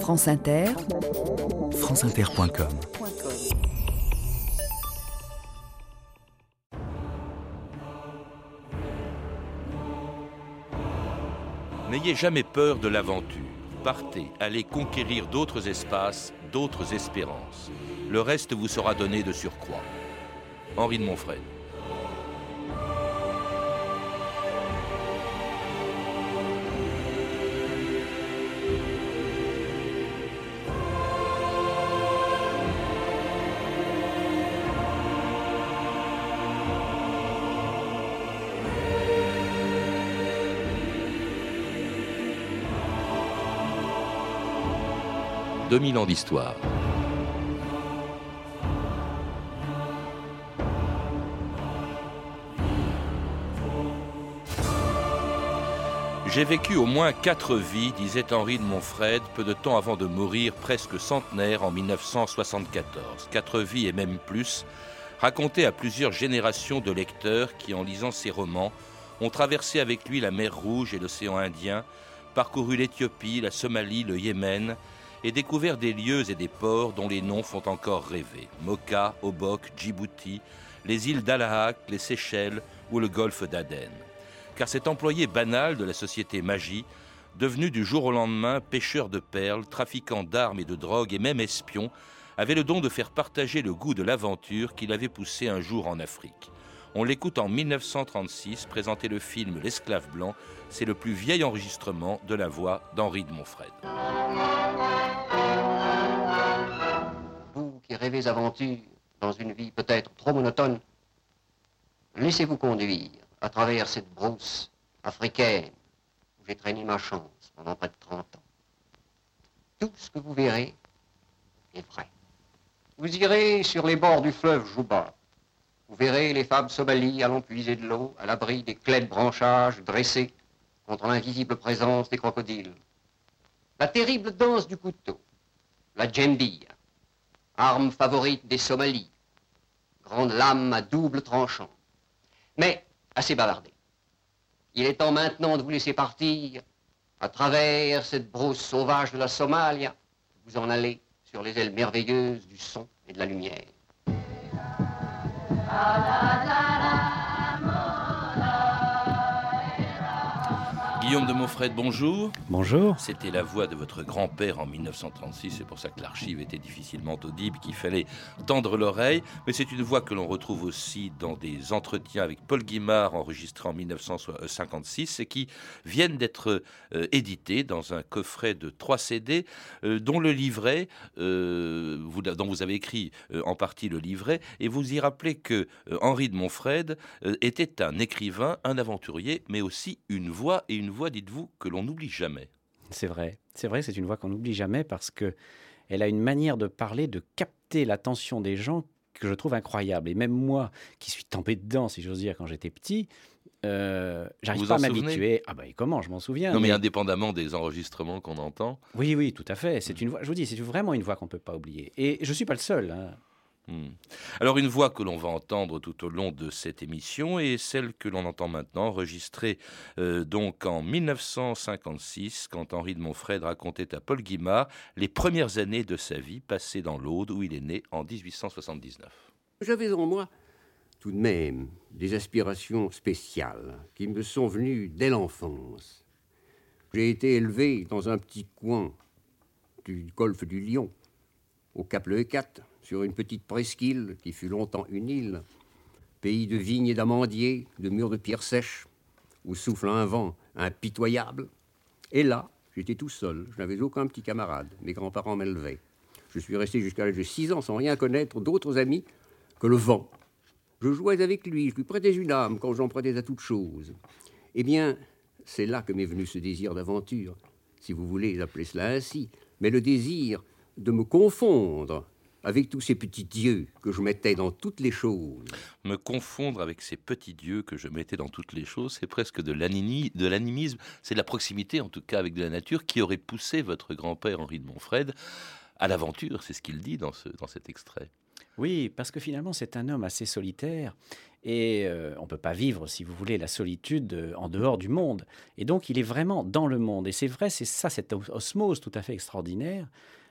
France Inter, franceinter.com N'ayez jamais peur de l'aventure. Partez, allez conquérir d'autres espaces, d'autres espérances. Le reste vous sera donné de surcroît. Henri de Montfred. « 2000 ans d'histoire. J'ai vécu au moins quatre vies, disait Henri de Montfred, peu de temps avant de mourir, presque centenaire, en 1974. Quatre vies et même plus, racontées à plusieurs générations de lecteurs qui, en lisant ses romans, ont traversé avec lui la mer Rouge et l'océan Indien, parcouru l'Éthiopie, la Somalie, le Yémen, et découvert des lieux et des ports dont les noms font encore rêver. Mocha, Obok, Djibouti, les îles d'Alahak, les Seychelles ou le golfe d'Aden car cet employé banal de la société magie, devenu du jour au lendemain pêcheur de perles, trafiquant d'armes et de drogue et même espion, avait le don de faire partager le goût de l'aventure qu'il avait poussé un jour en Afrique. On l'écoute en 1936 présenter le film L'esclave blanc. C'est le plus vieil enregistrement de la voix d'Henri de Montfred. Vous qui rêvez aventure dans une vie peut-être trop monotone, laissez-vous conduire à travers cette brousse africaine où j'ai traîné ma chance pendant près de 30 ans. Tout ce que vous verrez est vrai. Vous irez sur les bords du fleuve Jouba. Vous verrez les femmes somalies allant puiser de l'eau à l'abri des clés de branchages dressés contre l'invisible présence des crocodiles. La terrible danse du couteau, la djembia, arme favorite des Somalis, grande lame à double tranchant. Mais assez bavardé. Il est temps maintenant de vous laisser partir à travers cette brousse sauvage de la Somalie. Vous en allez sur les ailes merveilleuses du son et de la lumière. la la la. Guillaume de Montfred, bonjour. Bonjour. C'était la voix de votre grand-père en 1936, c'est pour ça que l'archive était difficilement audible, qu'il fallait tendre l'oreille, mais c'est une voix que l'on retrouve aussi dans des entretiens avec Paul Guimard enregistrés en 1956 et qui viennent d'être euh, édités dans un coffret de trois CD euh, dont le livret, euh, vous, dont vous avez écrit en partie le livret, et vous y rappelez que Henri de Montfred était un écrivain, un aventurier, mais aussi une voix et une voix, dites-vous, que l'on n'oublie jamais. C'est vrai, c'est vrai, c'est une voix qu'on n'oublie jamais parce que elle a une manière de parler, de capter l'attention des gens que je trouve incroyable. Et même moi, qui suis tombé dedans, si j'ose dire, quand j'étais petit, euh, j'arrive pas à m'habituer. Ah bah comment, je m'en souviens. Non mais, indépendamment des enregistrements qu'on entend. Oui, oui, tout à fait. C'est une voix. Je vous dis, c'est vraiment une voix qu'on peut pas oublier. Et je suis pas le seul. Hein. Hmm. Alors une voix que l'on va entendre tout au long de cette émission est celle que l'on entend maintenant, enregistrée euh, donc en 1956, quand Henri de Montfred racontait à Paul Guimard les premières années de sa vie passées dans l'Aude où il est né en 1879. J'avais en moi tout de même des aspirations spéciales qui me sont venues dès l'enfance. J'ai été élevé dans un petit coin du golfe du Lion, au Cap Le 4 sur une petite presqu'île qui fut longtemps une île, pays de vignes et d'amandiers, de murs de pierres sèches, où souffle un vent impitoyable. Et là, j'étais tout seul, je n'avais aucun petit camarade, mes grands-parents m'élevaient. Je suis resté jusqu'à l'âge de six ans sans rien connaître d'autres amis que le vent. Je jouais avec lui, je lui prêtais une âme quand j'en prêtais à toute chose. Eh bien, c'est là que m'est venu ce désir d'aventure, si vous voulez appeler cela ainsi, mais le désir de me confondre avec tous ces petits dieux que je mettais dans toutes les choses. Me confondre avec ces petits dieux que je mettais dans toutes les choses, c'est presque de l'animisme, c'est de la proximité en tout cas avec de la nature qui aurait poussé votre grand-père Henri de Montfred à l'aventure, c'est ce qu'il dit dans, ce, dans cet extrait. Oui, parce que finalement c'est un homme assez solitaire Et on ne peut pas vivre, si vous voulez, la solitude en dehors du monde. Et donc, il est vraiment dans le monde. Et c'est vrai, c'est ça, cette osmose tout à fait extraordinaire,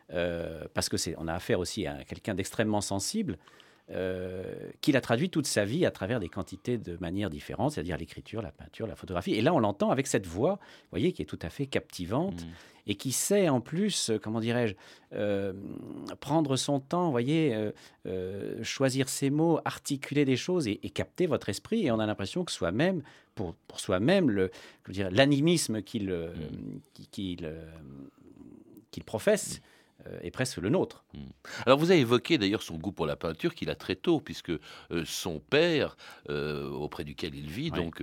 parce que c'est, on a affaire aussi à quelqu'un d'extrêmement sensible. Euh, qu'il a traduit toute sa vie à travers des quantités de manières différentes, c'est-à-dire l'écriture, la peinture, la photographie. Et là, on l'entend avec cette voix, vous voyez, qui est tout à fait captivante mm. et qui sait en plus, euh, comment dirais-je, euh, prendre son temps, vous voyez, choisir ses mots, articuler des choses et, capter votre esprit. Et on a l'impression que soi-même, pour, pour soi-même, l'animisme qu'il mm. qu'il professe, euh, est presque le nôtre. Hmm. Alors vous avez évoqué d'ailleurs son goût pour la peinture qu'il a très tôt, puisque euh, son père, euh, auprès duquel il vit, donc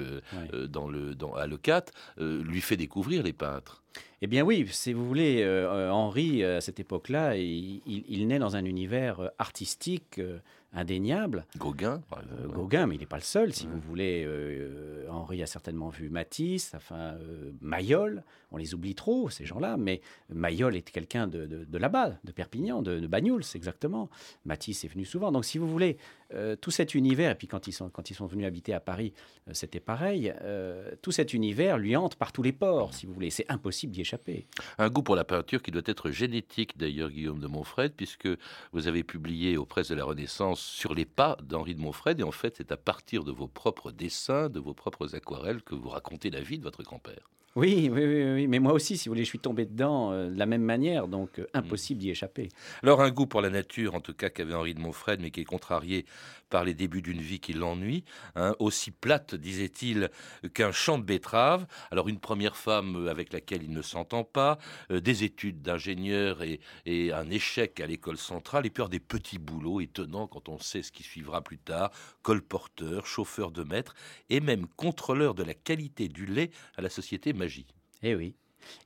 dans le, dans, à Lecat, lui fait découvrir les peintres. Eh bien oui, si vous voulez, Henri, à cette époque-là, il, naît dans un univers artistique indéniable. Gauguin, euh, Gauguin, mais il n'est pas le seul, si vous voulez. Euh, Henri a certainement vu Matisse, enfin euh, Mayol. On les oublie trop, ces gens-là, mais Mayol est quelqu'un de, de, là-bas, de Perpignan, de, de Bagnouls, exactement. Matisse est venu souvent. Donc, si vous voulez, tout cet univers, et puis quand ils sont, quand ils sont venus habiter à Paris, c'était pareil, tout cet univers lui entre par tous les ports, si vous voulez. C'est impossible d'y échapper. Un goût pour la peinture qui doit être génétique, d'ailleurs, Guillaume de Montfred, puisque vous avez publié aux presses de la Renaissance sur les pas d'Henri de Montfred. Et en fait, c'est à partir de vos propres dessins, de vos propres aquarelles que vous racontez la vie de votre grand-père. Oui, oui, oui, mais moi aussi, si vous voulez, je suis tombé dedans euh, de la même manière, donc euh, impossible d'y échapper. Alors un goût pour la nature, en tout cas, qu'avait Henri de Montfred, mais qui est contrarié par les débuts d'une vie qui l'ennuie, hein, aussi plate, disait-il, qu'un champ de betterave. Alors une première femme avec laquelle il ne s'entend pas, euh, des études d'ingénieur et, et, un échec à l'école centrale, et puis des petits boulots étonnants quand on sait ce qui suivra plus tard, colporteur, chauffeur de maître, et même contrôleur de la qualité du lait à la société eh oui.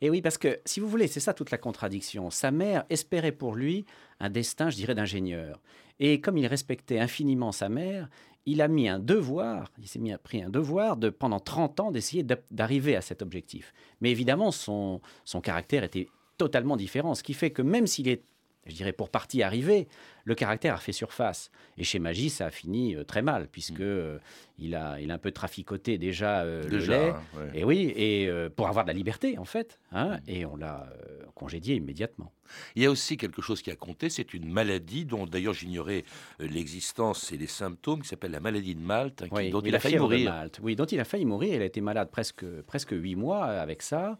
Et eh oui, parce que si vous voulez, c'est ça toute la contradiction. Sa mère espérait pour lui un destin, je dirais, d'ingénieur. Et comme il respectait infiniment sa mère, il a mis un devoir, il s'est mis pris un devoir de pendant 30 ans d'essayer d'arriver à cet objectif. Mais évidemment, son, son caractère était totalement différent, ce qui fait que même s'il est je dirais pour partie arrivé, le caractère a fait surface. Et chez Magie, ça a fini euh, très mal, puisque mm. euh, il, a, il a un peu traficoté déjà, euh, le lait. Hein, et oui, et pour avoir de la liberté, en fait. Hein, mm. Et on l'a congédié immédiatement. Il y a aussi quelque chose qui a compté, c'est une maladie dont d'ailleurs j'ignorais l'existence et les symptômes, qui s'appelle la maladie de Malte, hein, dont il a failli mourir. Oui, dont il a failli mourir. Il a été malade presque, presque 8 mois avec ça.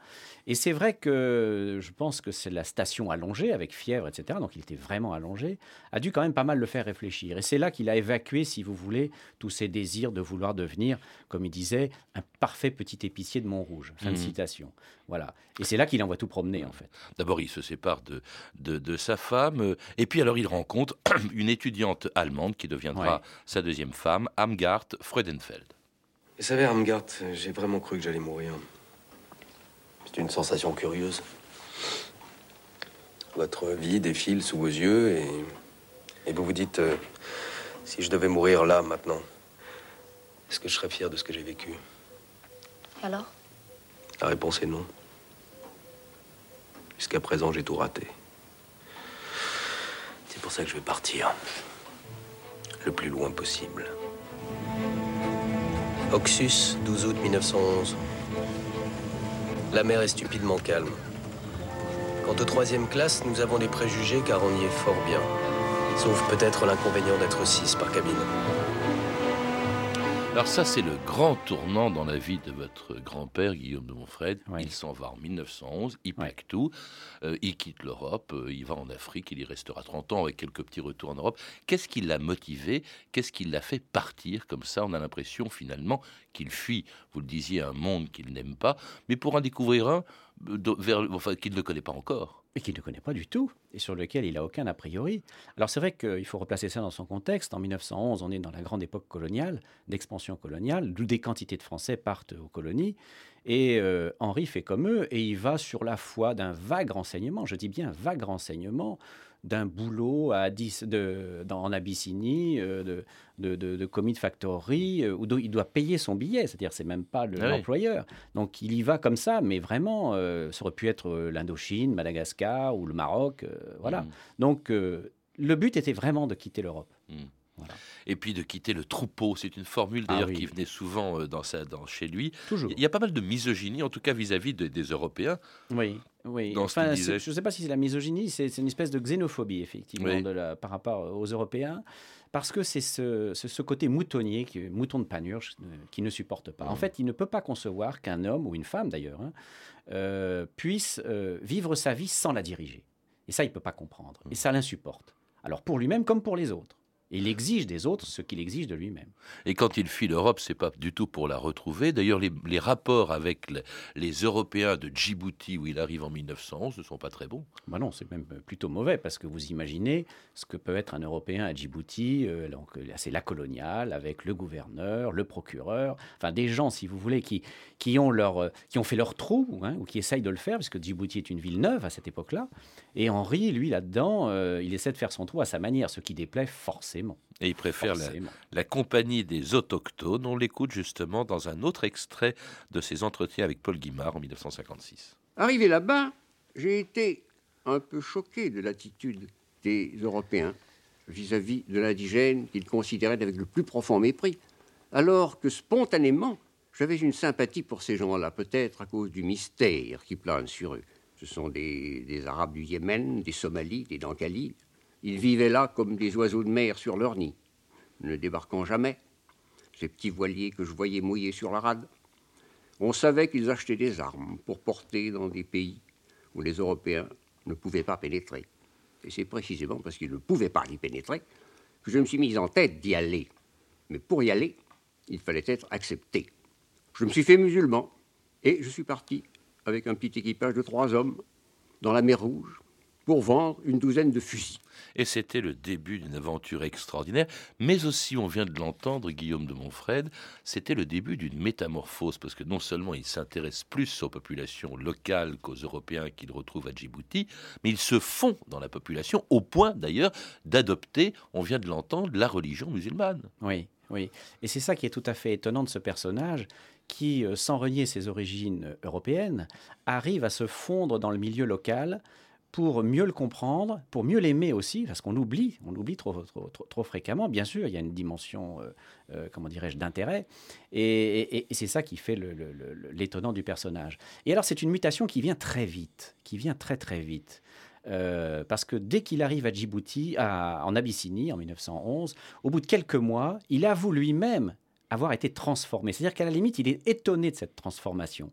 Et c'est vrai que je pense que c'est la station allongée, avec fièvre, etc. Donc il était vraiment allongé a dû quand même pas mal le faire réfléchir. Et c'est là qu'il a évacué, si vous voulez, tous ses désirs de vouloir devenir, comme il disait, un parfait petit épicier de Montrouge. Fin de mhm. citation. Voilà. Et c'est là qu'il envoie tout promener, en fait. D'abord, il se sépare de, de, sa femme. Euh, et puis, alors, il rencontre une étudiante allemande qui deviendra sa deuxième femme, Amgard Freudenfeld. Vous savez, Amgard, j'ai vraiment cru que j'allais mourir. C'est une sensation curieuse. Votre vie défile sous vos yeux et et vous vous dites, euh, si je devais mourir là, maintenant, est-ce que je serais fier de ce que j'ai vécu? Et alors? La réponse est non. Jusqu'à présent, j'ai tout raté. C'est pour ça que je vais partir. Le plus loin possible. Oxus, 12 août 1911. La mer est stupidement calme. Quant aux troisième classe, nous avons des préjugés car on y est fort bien. Sauf peut-être l'inconvénient d'être six par cabine. Alors ça, c'est le grand tournant dans la vie de votre grand-père, Guillaume de Montfred. Il s'en va en 1911, il plaque tout, euh, il quitte l'Europe, euh, il va en Afrique, il y restera 30 ans avec quelques petits retours en Europe. Qu'est-ce qui l'a motivé? Qu'est-ce qui l'a fait partir? Comme ça On a l'impression finalement qu'il fuit, vous le disiez, un monde qu'il n'aime pas, mais pour en découvrir un euh, enfin, qu'il ne connaît pas encore et qu'il ne connaît pas du tout, et sur lequel il n'a aucun a priori. Alors c'est vrai qu'il faut replacer ça dans son contexte. En 1911, on est dans la grande époque coloniale, d'expansion coloniale, d'où des quantités de Français partent aux colonies. Et euh, Henri fait comme eux, et il va sur la foi d'un vague renseignement, je dis bien vague renseignement, d'un boulot à de, dans, en Abyssinie, euh, de, de, de, commis de factory, euh, où il doit payer son billet, c'est-à-dire c'est même pas ah l'employeur. Donc il y va comme ça, mais vraiment, euh, ça aurait pu être l'Indochine, Madagascar ou le Maroc, voilà. Mm. Donc le but était vraiment de quitter l'Europe. Mm. Et puis de quitter le troupeau, c'est une formule Ah d'ailleurs oui. qui venait souvent euh, dans sa, dans, chez lui. Toujours. Il y a pas mal de misogynie, en tout cas vis-à-vis de- des Européens. Oui, oui. Dans Enfin, je ne sais pas si c'est la misogynie, c'est une espèce de xénophobie, effectivement, Oui. de la- par rapport aux Européens, parce que c'est ce, côté moutonnier, qui, mouton de panurge, euh, qui ne supporte pas. En Mhm. fait, il ne peut pas concevoir qu'un homme, ou une femme d'ailleurs, hein, euh, puisse euh, vivre sa vie sans la diriger. Et ça, il ne peut pas comprendre. Et ça l'insupporte. Alors pour lui-même comme pour les autres. Il exige des autres ce qu'il exige de lui-même. Et quand il fuit l'Europe, c'est pas du tout pour la retrouver. D'ailleurs, les, les rapports avec le- les Européens de Djibouti, où il arrive en 1911, ne sont pas très bons. Bah non, c'est même plutôt mauvais parce que vous imaginez ce que peut être un Européen à Djibouti. euh, donc, euh, c'est la coloniale avec le gouverneur, le procureur, enfin des gens, si vous voulez, qui, qui, ont, leur, euh, qui ont fait leur trou hein, ou qui essayent de le faire, parce que Djibouti est une ville neuve à cette époque-là. Et Henri, lui, là-dedans, euh, il essaie de faire son trou à sa manière, ce qui déplaît forcément. Et il préfère la, compagnie des autochtones. On l'écoute justement dans un autre extrait de ses entretiens avec Paul Guimard en 1956. Arrivé là-bas, j'ai été un peu choqué de l'attitude des Européens vis-à-vis de l'indigène qu'ils considéraient avec le plus profond mépris, alors que spontanément, j'avais une sympathie pour ces gens-là, peut-être à cause du mystère qui plane sur eux. Ce sont des, des Arabes du Yémen, des Somalis, des Dankali. Ils vivaient là comme des oiseaux de mer sur leur nid, ne débarquant jamais. Ces petits voiliers que je voyais mouillés sur la rade. On savait qu'ils achetaient des armes pour porter dans des pays où les Européens ne pouvaient pas pénétrer. Et c'est précisément parce qu'ils ne pouvaient pas y pénétrer que je me suis mis en tête d'y aller. Mais pour y aller, il fallait être accepté. Je me suis fait musulman et je suis parti avec un petit équipage de trois hommes dans la mer Rouge pour vendre une douzaine de fusils. Et c'était le début d'une aventure extraordinaire, mais aussi, on vient de l'entendre, Guillaume de Montfred, c'était le début d'une métamorphose, parce que non seulement il s'intéresse plus aux populations locales qu'aux Européens qu'il retrouve à Djibouti, mais il se fond dans la population, au point d'ailleurs d'adopter, on vient de l'entendre, la religion musulmane. Oui, oui. Et c'est ça qui est tout à fait étonnant de ce personnage qui, euh, sans renier ses origines européennes, arrive à se fondre dans le milieu local pour mieux le comprendre, pour mieux l'aimer aussi, parce qu'on l'oublie, on l'oublie trop, fréquemment. Bien sûr, il y a une dimension, euh, euh, comment dirais-je, d'intérêt, et, c'est ça qui fait l'étonnant du personnage. Et alors, c'est une mutation qui vient très vite, qui vient très très vite. Euh, parce que dès qu'il arrive à Djibouti, en Abyssinie, en 1911, au bout de quelques mois, il avoue lui-même avoir été transformé. C'est-à-dire qu'à la limite, il est étonné de cette transformation.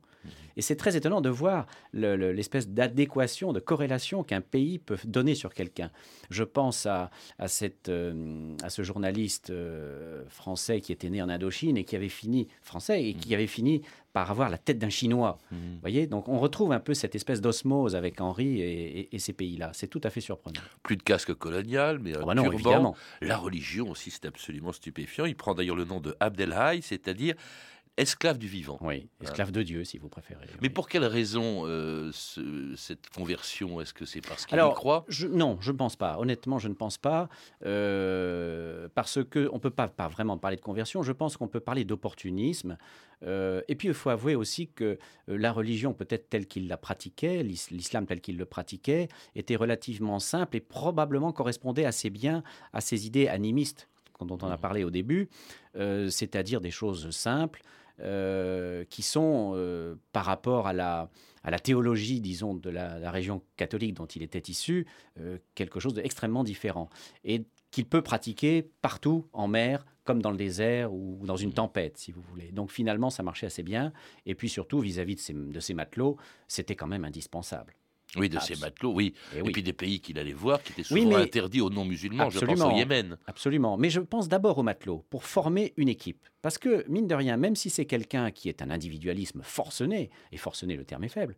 Et c'est très étonnant de voir le- le- l'espèce d'adéquation, de corrélation qu'un pays peut donner sur quelqu'un. Je pense à, à, cette, euh, à ce journaliste euh, français qui était né en Indochine et qui avait fini, français, et qui avait fini par avoir la tête d'un Chinois. Vous voyez, donc on retrouve un peu cette espèce d'osmose avec Henri et, et- et ces pays-là. C'est tout à fait surprenant. Plus de casque colonial, mais un Ah bah non, turban. évidemment. La religion aussi, c'est absolument stupéfiant. Il prend d'ailleurs le nom de Abdelhaï, c'est-à-dire esclave du vivant. Oui, esclave de Dieu, si vous préférez. Mais oui. pour quelle raison euh, ce- cette conversion Est-ce que c'est parce qu'il y croit? je- non, je ne pense pas. Honnêtement, je ne pense pas. euh, parce qu'on ne peut pas, pas vraiment parler de conversion. Je pense qu'on peut parler d'opportunisme. Euh, et puis, il faut avouer aussi que la religion, peut-être telle qu'il la pratiquait, l'is- l'islam tel qu'il le pratiquait, était relativement simple et probablement correspondait assez bien à ses idées animistes dont on a parlé au début, c'est-à-dire des choses simples euh, qui sont, euh, par rapport à la, à la théologie, disons, de la, la région catholique dont il était issu, euh, quelque chose d'extrêmement différent. Et qu'il peut pratiquer partout, en mer, comme dans le désert ou dans une tempête, si vous voulez. Donc finalement, ça marchait assez bien. Et puis surtout, vis-à-vis de de ces matelots, c'était quand même indispensable. Oui, de ces abs- matelots, oui. Eh Et, oui. puis des pays qu'il allait voir qui étaient Oui, souvent mais- interdits aux non-musulmans. Je pense au. Yémen. Absolument. Mais je pense d'abord aux matelots pour former une équipe. Parce que, mine de rien, même si c'est quelqu'un qui est un individualisme forcené, et forcené, le terme est faible,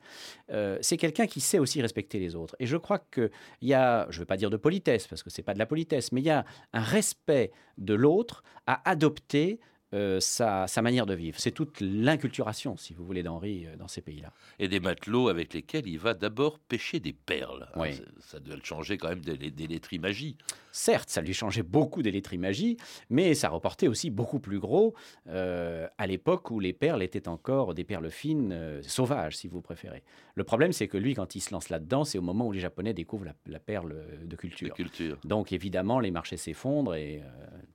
euh, c'est quelqu'un qui sait aussi respecter les autres. Et je crois qu'il y a, je ne veux pas dire de politesse, parce que ce n'est pas de la politesse, mais il y a un respect de l'autre à adopter euh, sa, sa, manière de vivre. C'est toute l'inculturation, si vous voulez, d'Henri euh, dans ces pays-là. Et des matelots avec lesquels il va d'abord pêcher des perles. Oui. Ça, ça, doit le changer quand même des, des laiteries magie. Certes, ça lui changeait beaucoup des laiteries magie, mais ça reportait aussi beaucoup plus gros euh, à l'époque où les perles étaient encore des perles fines, sauvages, si vous préférez. Le problème, c'est que lui, quand il se lance là-dedans, c'est au moment où les Japonais découvrent la, la perle de culture. de culture. Donc évidemment, les marchés s'effondrent et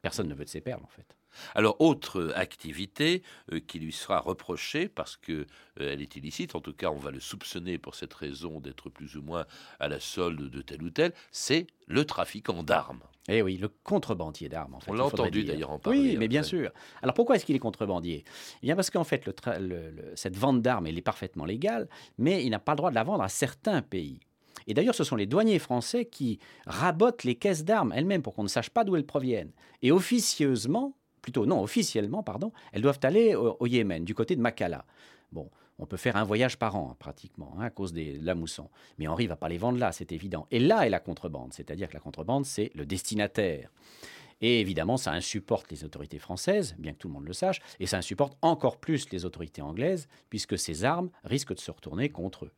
personne ne veut de ces perles, en fait. Alors, autre activité euh, qui lui sera reprochée parce qu'elle euh, est illicite, en tout cas on va le soupçonner pour cette raison d'être plus ou moins à la solde de tel ou tel, c'est le trafiquant d'armes. Eh oui, le contrebandier d'armes. En fait, on l'a entendu d'ailleurs en parler. Oui, mais bien sûr. Alors pourquoi est-ce qu'il est contrebandier? Eh bien parce qu'en fait, le le, le, cette vente d'armes, elle est parfaitement légale, mais il n'a pas le droit de la vendre à certains pays. Et d'ailleurs, ce sont les douaniers français qui rabotent les caisses d'armes elles-mêmes pour qu'on ne sache pas d'où elles proviennent. Et officieusement, plutôt non, officiellement, pardon, elles doivent aller au, Yémen, du côté de Makala. Bon, on peut faire un voyage par an, pratiquement, hein, à cause de la mousson. Mais Henri va pas les vendre là, c'est évident. Et là est la contrebande, c'est-à-dire que la contrebande, c'est le destinataire. Et évidemment, ça insupporte les autorités françaises, bien que tout le monde le sache, et ça insupporte encore plus les autorités anglaises, puisque ces armes risquent de se retourner contre eux.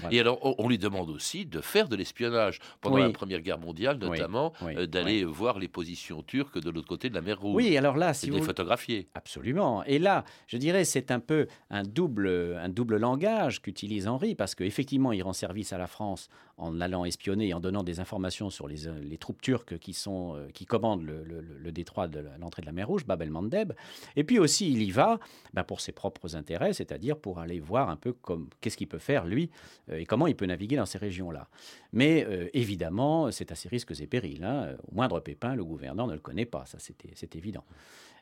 Voilà. Et alors, on lui demande aussi de faire de l'espionnage. Pendant oui. la Première Guerre mondiale, notamment, oui, oui, euh, d'aller voir les positions turques de l'autre côté de la mer Rouge. Oui, alors là, si vous... les photographier. Absolument. Et là, je dirais, c'est un peu un double, un double langage qu'utilise Henri, parce qu'effectivement, il rend service à la France en allant espionner et en donnant des informations sur les, les troupes turques qui, sont, euh, qui commandent le, le, le détroit de l'entrée de la mer Rouge, Bab el-Mandeb. Et puis aussi, il y va ben, pour ses propres intérêts, c'est-à-dire pour aller voir un peu qu'est-ce qu'il peut faire, lui, euh, et comment il peut naviguer dans ces régions-là. Mais euh, évidemment, c'est à ses risques et périls. Hein. Au moindre pépin, le gouverneur ne le connaît pas, ça c'est évident.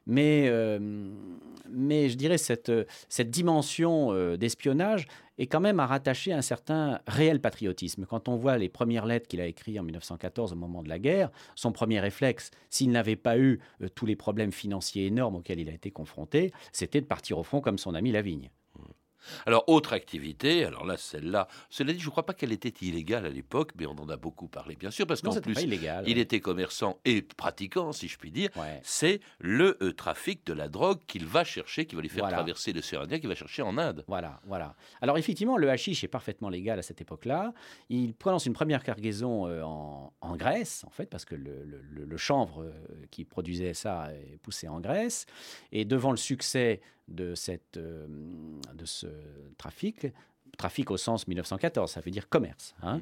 Mais, euh, mais je dirais cette, cette dimension euh, d'espionnage est quand même à rattacher à un certain réel patriotisme. Quand on voit les premières lettres qu'il a écrites en 1914 au moment de la guerre, son premier réflexe, s'il n'avait pas eu euh, tous les problèmes financiers énormes auxquels il a été confronté, c'était de partir au front comme son ami Lavigne. Alors, autre activité, alors là, celle-là, cela dit, je ne crois pas qu'elle était illégale à l'époque, mais on en a beaucoup parlé, bien sûr, parce qu'en plus, illégal, il ouais. était commerçant et pratiquant, si je puis dire. Ouais. C'est le euh, trafic de la drogue qu'il va chercher, qui va lui faire voilà. traverser l'océan Indien, qu'il va chercher en Inde. Voilà, voilà. Alors, effectivement, le hashish est parfaitement légal à cette époque-là. Il prononce une première cargaison euh, en, en, Grèce, en fait, parce que le, le, le chanvre euh, qui produisait ça est poussé en Grèce. Et devant le succès de, cette, euh, de ce trafic, trafic au sens 1914, ça veut dire commerce. Hein. Mmh.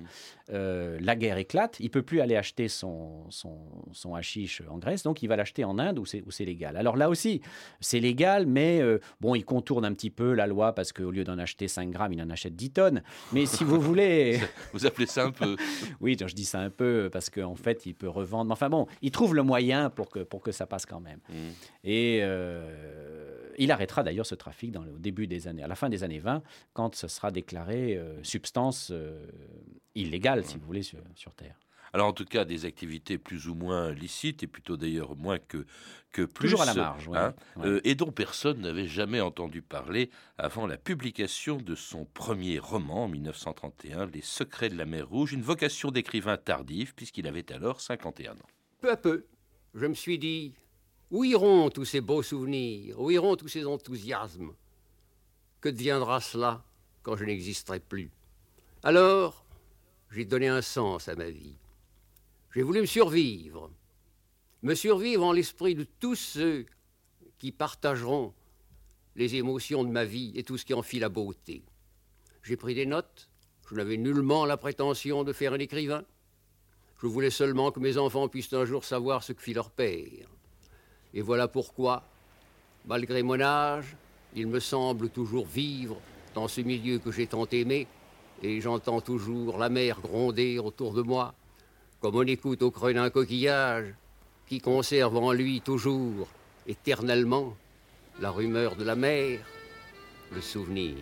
Euh, la guerre éclate, il peut plus aller acheter son, son, son hashish en Grèce, donc il va l'acheter en Inde où c'est légal. Alors là aussi, c'est légal, mais euh, bon, il contourne un petit peu la loi parce qu'au lieu d'en acheter 5 grammes, il en achète 10 tonnes. Mais si vous voulez... vous appelez ça un peu Oui, je dis ça un peu parce qu'en fait, il peut revendre. Mais enfin bon, il trouve le moyen pour que, pour que ça passe quand même. Mmh. Et euh, il arrêtera d'ailleurs ce trafic dans le, au début des années, à la fin des années 20, quand ce sera déclarée euh, substance euh, illégale, si vous voulez, sur, sur, Terre. Alors en tout cas, des activités plus ou moins licites, et plutôt d'ailleurs moins que, que plus. Toujours à la marge, hein, ouais. euh, et dont personne n'avait jamais entendu parler avant la publication de son premier roman en 1931, Les secrets de la mer Rouge, une vocation d'écrivain tardif, puisqu'il avait alors 51 ans. Peu à peu, je me suis dit, où iront tous ces beaux souvenirs? Où iront tous ces enthousiasmes? Que deviendra cela quand je n'existerai plus? Alors, j'ai donné un sens à ma vie. J'ai voulu me survivre, me survivre en l'esprit de tous ceux qui partageront les émotions de ma vie et tout ce qui en fit la beauté. J'ai pris des notes, je n'avais nullement la prétention de faire un écrivain. Je voulais seulement que mes enfants puissent un jour savoir ce que fit leur père. Et voilà pourquoi, malgré mon âge, il me semble toujours vivre dans ce milieu que j'ai tant aimé, et j'entends toujours la mer gronder autour de moi, comme on écoute au creux d'un coquillage, qui conserve en lui toujours, éternellement, la rumeur de la mer, le souvenir.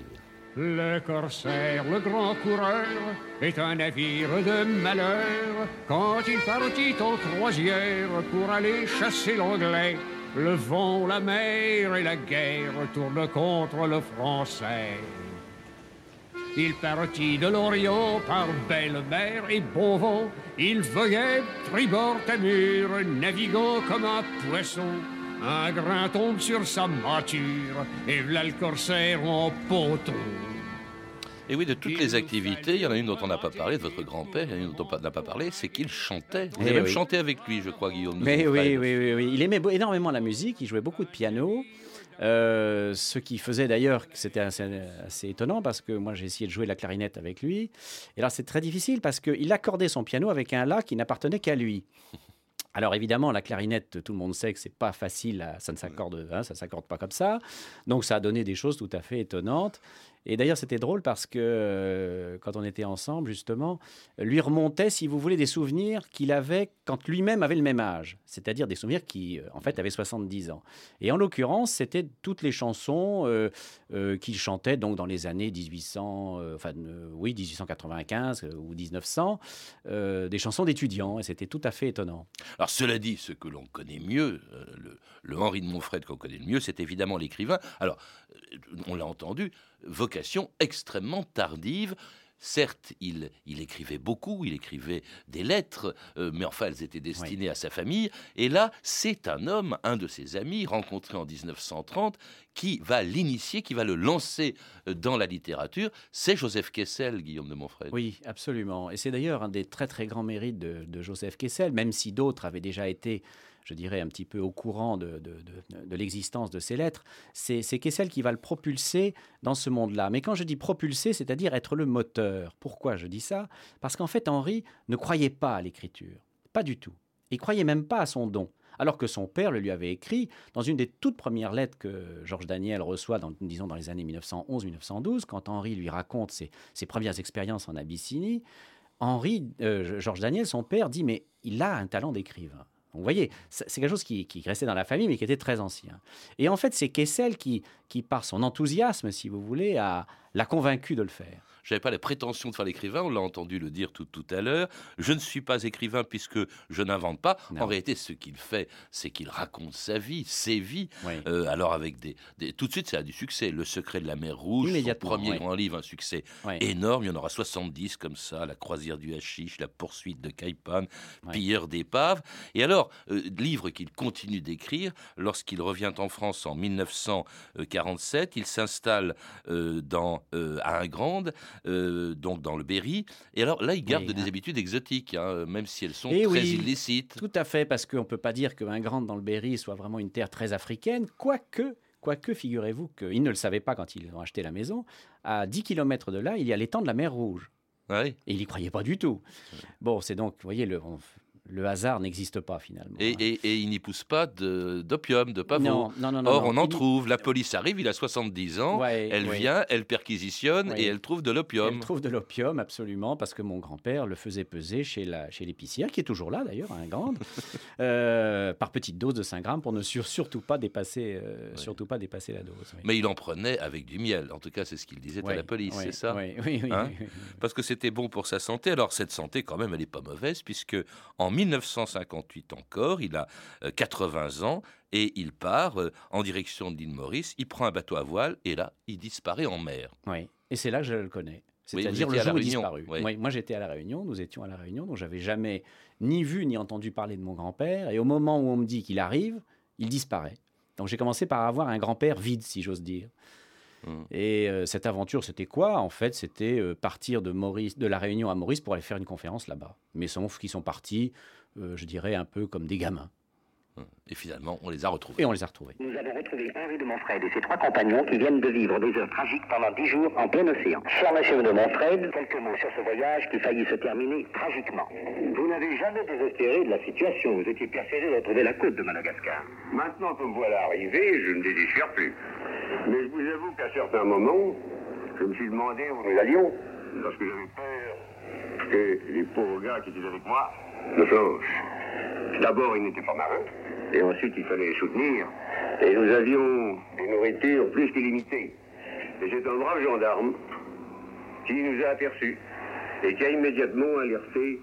Le corsaire, le grand coureur, est un navire de malheur. Quand il partit en croisière pour aller chasser l'anglais, le vent, la mer et la guerre tournent contre le français. Il partit de l'Orient par belle mer et bon vent. Il voguait tribord à mur, naviguant comme un poisson. Un grain tombe sur sa mâture, et v'là le corsaire en poteau. Et oui, de toutes les activités, il y en a une dont on n'a pas parlé, de votre grand-père, il y en a une dont on n'a pas parlé, c'est qu'il chantait. Vous Eh avez même oui. chanté avec lui, je crois, Guillaume. Mais oui, oui, oui, oui. Il aimait énormément la musique, il jouait beaucoup de piano. euh, ce qui faisait d'ailleurs que c'était assez, assez étonnant parce que moi j'ai essayé de jouer la clarinette avec lui. Et là c'est très difficile parce qu'il accordait son piano avec un la qui n'appartenait qu'à lui. Alors évidemment, la clarinette, tout le monde sait que c'est pas facile, à- ça ne s'accorde, hein, ça s'accorde pas comme ça. Donc ça a donné des choses tout à fait étonnantes. Et d'ailleurs, c'était drôle parce que euh, quand on était ensemble, justement, lui remontait, si vous voulez, des souvenirs qu'il avait quand lui-même avait le même âge, c'est-à-dire des souvenirs qui, euh, en fait, avaient 70 ans. Et en l'occurrence, c'était toutes les chansons euh, qu'il chantait donc dans les années 1800, euh, enfin, euh, oui, 1895 euh, ou 1900, euh, des chansons d'étudiants. Et c'était tout à fait étonnant. Alors cela dit, ce que l'on connaît mieux, le, le Henri de Montfred qu'on connaît le mieux, c'est évidemment l'écrivain. Alors, on l'a entendu, vocation extrêmement tardive. Certes, il, il écrivait beaucoup, il écrivait des lettres, euh, mais enfin, elles étaient destinées à sa famille. Et là, c'est un homme, un de ses amis, rencontré en 1930, qui va l'initier, qui va le lancer euh, dans la littérature. C'est Joseph Kessel, Guillaume de Montfred. Oui, absolument. Et c'est d'ailleurs un des très très grands mérites de, de Joseph Kessel, même si d'autres avaient déjà été, je dirais, un petit peu au courant de, l'existence de ces lettres. C'est Kessel qui va le propulser dans ce monde-là. Mais quand je dis propulser, c'est-à-dire être le moteur. Pourquoi je dis ça? Parce qu'en fait, Henri ne croyait pas à l'écriture. Pas du tout. Il croyait même pas à son don. Alors que son père le lui avait écrit dans une des toutes premières lettres que Georges Daniel reçoit, dans, disons dans les années 1911-1912, quand Henri lui raconte ses, ses premières expériences en Abyssinie. Henri, euh, Georges Daniel, son père, dit mais il a un talent d'écrivain. Vous voyez, c'est c'est quelque chose qui, qui restait dans la famille, mais qui était très ancien. Et en fait, c'est Kessel qui, qui, par son enthousiasme, si vous voulez, a- l'a convaincu de le faire. Je n'avais pas la prétention de faire l'écrivain, on l'a entendu le dire tout, tout à l'heure. Je ne suis pas écrivain puisque je n'invente pas. Non. En réalité, ce qu'il fait, c'est qu'il raconte sa vie, ses vies. Oui. Euh, alors avec des, des- Tout de suite, ça a du succès. Le secret de la mer Rouge, son premier oui. grand livre, un succès énorme. Il y en aura 70 comme ça. La croisière du hashish, la poursuite de Caipan, pilleur d'épaves. Et alors, euh, livre qu'il continue d'écrire, lorsqu'il revient en France en 1947, il s'installe euh, dans, euh, à Ingrande, euh, donc dans le Berry. Et alors là, il garde Oui, des hein. habitudes exotiques, hein, même si elles sont Eh très oui. illicites. Tout à fait, parce qu'on ne peut pas dire qu'un grand dans le Berry soit vraiment une terre très africaine, quoique, quoique figurez-vous qu'ils ne le savaient pas quand ils ont acheté la maison, à 10 km de là, il y a l'étang de la mer Rouge. Ouais. Et il n'y croyait pas du tout. Bon, c'est donc, vous voyez, le, on- le hasard n'existe pas finalement. Et, hein. et- et il n'y pousse pas d'opium, de, pavot. non, non, non, Or, on en trouve. La police arrive, il a 70 ans. Ouais, elle ouais. vient, elle perquisitionne Ouais. et elle trouve de l'opium. Elle trouve de l'opium, absolument, parce que mon grand-père le faisait peser chez la chez l'épicière, qui est toujours là d'ailleurs, à Ingrande, euh, par petite dose de 5 grammes pour ne sur- surtout, pas dépasser, euh, surtout pas dépasser la dose. oui. Mais il en prenait avec du miel. En tout cas, c'est ce qu'il disait à la police, c'est ça ouais, Oui, oui, Hein oui, oui. Parce que c'était bon pour sa santé. Alors, cette santé, quand même, elle n'est pas mauvaise, puisque en 1958 encore, il a euh, 80 ans et il part euh, en direction de l'île Maurice. Il prend un bateau à voile et là, il disparaît en mer. Oui, et c'est là que je le connais. C'est-à-dire le jour où il disparu. oui. Oui, moi, j'étais à La Réunion, nous étions à La Réunion, donc j'avais jamais ni vu ni entendu parler de mon grand-père. Et au moment où on me dit qu'il arrive, il disparaît. Donc j'ai commencé par avoir un grand-père vide, si j'ose dire. Hmm. Et euh, cette aventure, c'était quoi En fait, c'était euh, partir de, Maurice, de La Réunion à Maurice pour aller faire une conférence là-bas. Mais sauf qu'ils sont partis, euh, je dirais, un peu comme des gamins. Et finalement, on les a retrouvés. Et on les a retrouvés. Nous avons retrouvé Henri de Montfred et ses trois compagnons qui viennent de vivre des heures tragiques pendant dix jours en plein océan. Cher monsieur de Montfred, quelques mots sur ce voyage qui faillit se terminer tragiquement. Vous n'avez jamais désespéré de la situation. Vous étiez persuadé de retrouver la côte de Madagascar. Maintenant que me voilà arrivé, je ne désespère plus. Mais je vous avoue qu'à certains moments, je me suis demandé où nous allions, lorsque j'avais peur que les pauvres gars qui étaient avec moi me flanchent. D'abord, ils n'étaient pas marins, et ensuite, il fallait les soutenir. Et nous avions des nourritures plus qu'illimitées. Et c'est un brave gendarme qui nous a aperçus et qui a immédiatement alerté,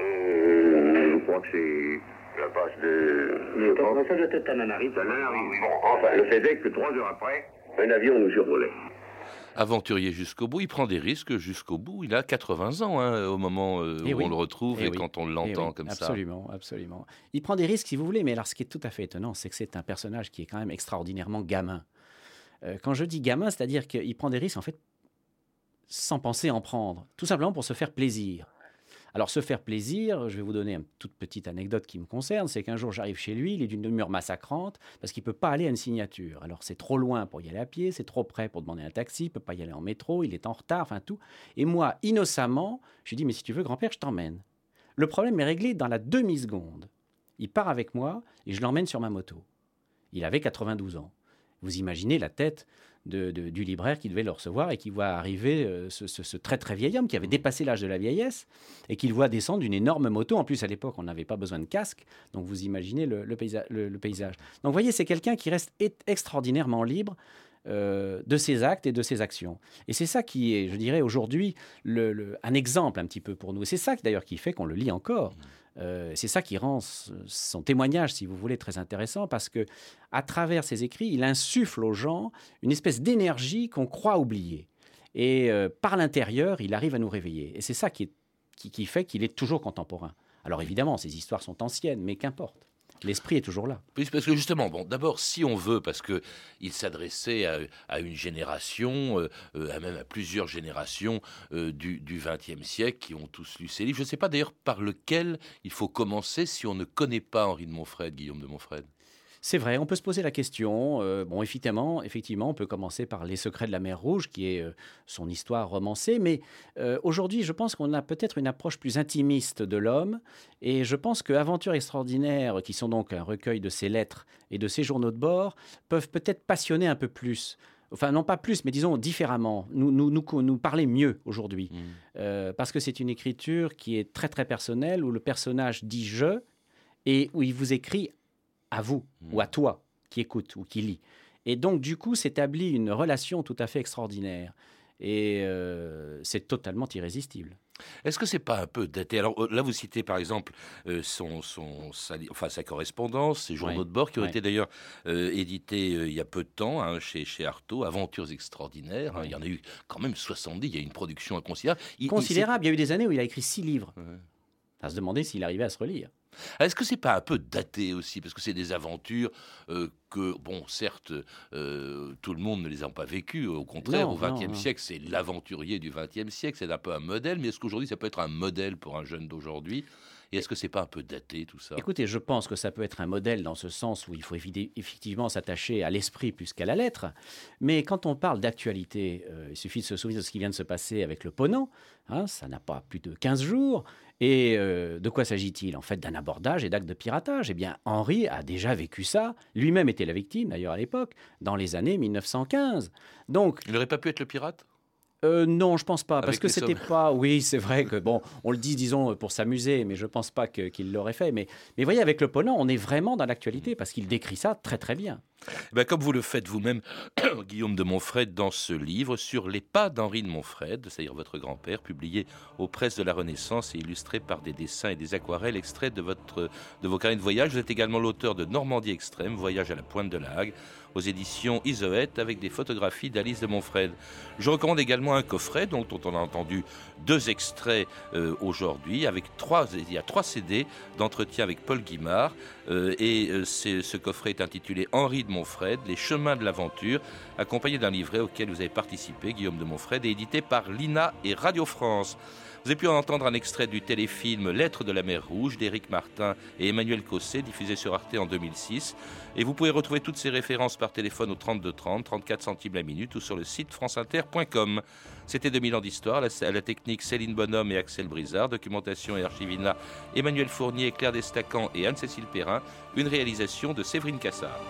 euh, je crois que c'est la passe de... je pense- Ça doit être Tananarive. ça n'arrive. Bon, enfin, le fait est que trois heures après, un avion nous survolait. Aventurier jusqu'au bout, il prend des risques jusqu'au bout. Il a 80 ans hein, au moment euh, Eh où oui. on le retrouve Eh et oui. quand on Eh l'entend oui, comme ça. Absolument, absolument. Il prend des risques si vous voulez, mais alors ce qui est tout à fait étonnant, c'est que c'est un personnage qui est quand même extraordinairement gamin. Euh, quand je dis gamin, c'est-à-dire qu'il prend des risques en fait sans penser en prendre, tout simplement pour se faire plaisir. Alors se faire plaisir, je vais vous donner une toute petite anecdote qui me concerne, c'est qu'un jour j'arrive chez lui, il est d'une humeur massacrante parce qu'il ne peut pas aller à une signature. Alors c'est trop loin pour y aller à pied, c'est trop près pour demander un taxi, il ne peut pas y aller en métro, il est en retard, enfin tout. Et moi, innocemment, je dis mais si tu veux grand-père, je t'emmène. Le problème est réglé dans la demi-seconde. Il part avec moi et je l'emmène sur ma moto. Il avait 92 ans. Vous imaginez la tête de- de- du libraire qui devait le recevoir et qui voit arriver euh, ce, ce- ce très très vieil homme qui avait dépassé l'âge de la vieillesse et qu'il voit descendre une énorme moto. En plus, à l'époque, on n'avait pas besoin de casque. Donc vous imaginez le, le paysa- le- le paysage. Donc vous voyez, c'est quelqu'un qui reste extraordinairement libre euh, de ses actes et de ses actions. Et c'est ça qui est, je dirais, aujourd'hui le- un exemple un petit peu pour nous. Et c'est ça d'ailleurs qui fait qu'on le lit encore. Euh, c'est ça qui rend son témoignage, si vous voulez, très intéressant, parce que à travers ses écrits, il insuffle aux gens une espèce d'énergie qu'on croit oublier. Et euh, par l'intérieur, il arrive à nous réveiller. Et c'est ça qui, qui- qui fait qu'il est toujours contemporain. Alors évidemment, ces histoires sont anciennes, mais qu'importe. L'esprit est toujours là. Parce que justement, bon, d'abord, si on veut, parce que il s'adressait à, une génération, euh, euh, à même à plusieurs générations euh, du XXe siècle qui ont tous lu ces livres. Je ne sais pas d'ailleurs par lequel il faut commencer si on ne connaît pas Henri de Montfred, Guillaume de Montfred? C'est vrai, on peut se poser la question. euh, bon, effectivement, effectivement, on peut commencer par Les Secrets de la Mer Rouge, qui est euh, son histoire romancée. Mais euh, aujourd'hui, je pense qu'on a peut-être une approche plus intimiste de l'homme. Et je pense que Aventures extraordinaires, qui sont donc un recueil de ses lettres et de ses journaux de bord, peuvent peut-être passionner un peu plus. Enfin, non pas plus, mais disons différemment, nous, nous, nous, nous parler mieux aujourd'hui. Euh, parce que c'est une écriture qui est très très personnelle, où le personnage dit je, et où il vous écrit à vous ou à toi qui écoute ou qui lit. Et donc, du coup, s'établit une relation tout à fait extraordinaire. Et euh, c'est totalement irrésistible. Est-ce que c'est pas un peu daté? Alors euh, là, vous citez par exemple euh, son, son, sa, enfin, sa correspondance, ses journaux Ouais, de bord qui ont ouais. été d'ailleurs euh, édités euh, il y a peu de temps hein, chez, chez Artaud, Aventures extraordinaires. hein. Il y en a eu quand même 70, il y a une production inconsidérable. Il- il- Considérable. Il y a eu des années où il a écrit six livres. À se demander s'il arrivait à se relire. Est-ce que c'est pas un peu daté aussi Parce que c'est des aventures euh, que, bon, certes, euh, tout le monde ne les a pas vécues. Au contraire, Non, au XXe siècle, c'est l'aventurier du XXe siècle. C'est un peu un modèle. Mais est-ce qu'aujourd'hui, ça peut être un modèle pour un jeune d'aujourd'hui? Et est-ce que c'est pas un peu daté tout ça? Écoutez, je pense que ça peut être un modèle dans ce sens où il faut effectivement s'attacher à l'esprit plus qu'à la lettre. Mais quand on parle d'actualité, euh, il suffit de se souvenir de ce qui vient de se passer avec le Ponant. hein, ça n'a pas plus de 15 jours. Et euh, de quoi s'agit-il En fait, d'un abordage et d'actes de piratage? Eh bien, Henri a déjà vécu ça. Lui-même était la victime, d'ailleurs, à l'époque, dans les années 1915. Donc, Il n'aurait pas pu être le pirate? Euh, non, je pense pas, parce que c'était pas. Oui, c'est vrai que bon, on le dit, disons, pour s'amuser, mais je pense pas qu'il l'aurait fait. Mais, mais voyez, avec le Ponant, on est vraiment dans l'actualité parce qu'il décrit ça très très bien. Eh ben, comme vous le faites vous-même, Guillaume de Montfred, dans ce livre sur les pas d'Henri de Montfred, c'est-à-dire votre grand-père, publié aux presses de la Renaissance et illustré par des dessins et des aquarelles extraits de, votre, de vos carnets de voyage. Vous êtes également l'auteur de Normandie extrême, voyage à la pointe de la Hague, aux éditions Isoët, avec des photographies d'Alice de Montfred. Je recommande également un coffret dont on a entendu deux extraits euh, aujourd'hui, avec trois, il y a trois CD d'entretien avec Paul Guimard. Euh, et euh, ce coffret est intitulé Henri de Montfred, Les chemins de l'aventure, accompagné d'un livret auquel vous avez participé, Guillaume de Montfred, et édité par l'INA et Radio France. Vous avez pu en entendre un extrait du téléfilm Lettres de la mer Rouge d'Éric Martin et Emmanuel Cosset, diffusé sur Arte en 2006. Et vous pouvez retrouver toutes ces références par téléphone au 32 30, 34 centimes la minute ou sur le site franceinter.com. C'était 2000 ans d'histoire, à la, technique Céline Bonhomme et Axel Brizard, documentation et archivina Emmanuel Fournier, Claire Destacan et Anne-Cécile Perrin, une réalisation de Séverine Cassard.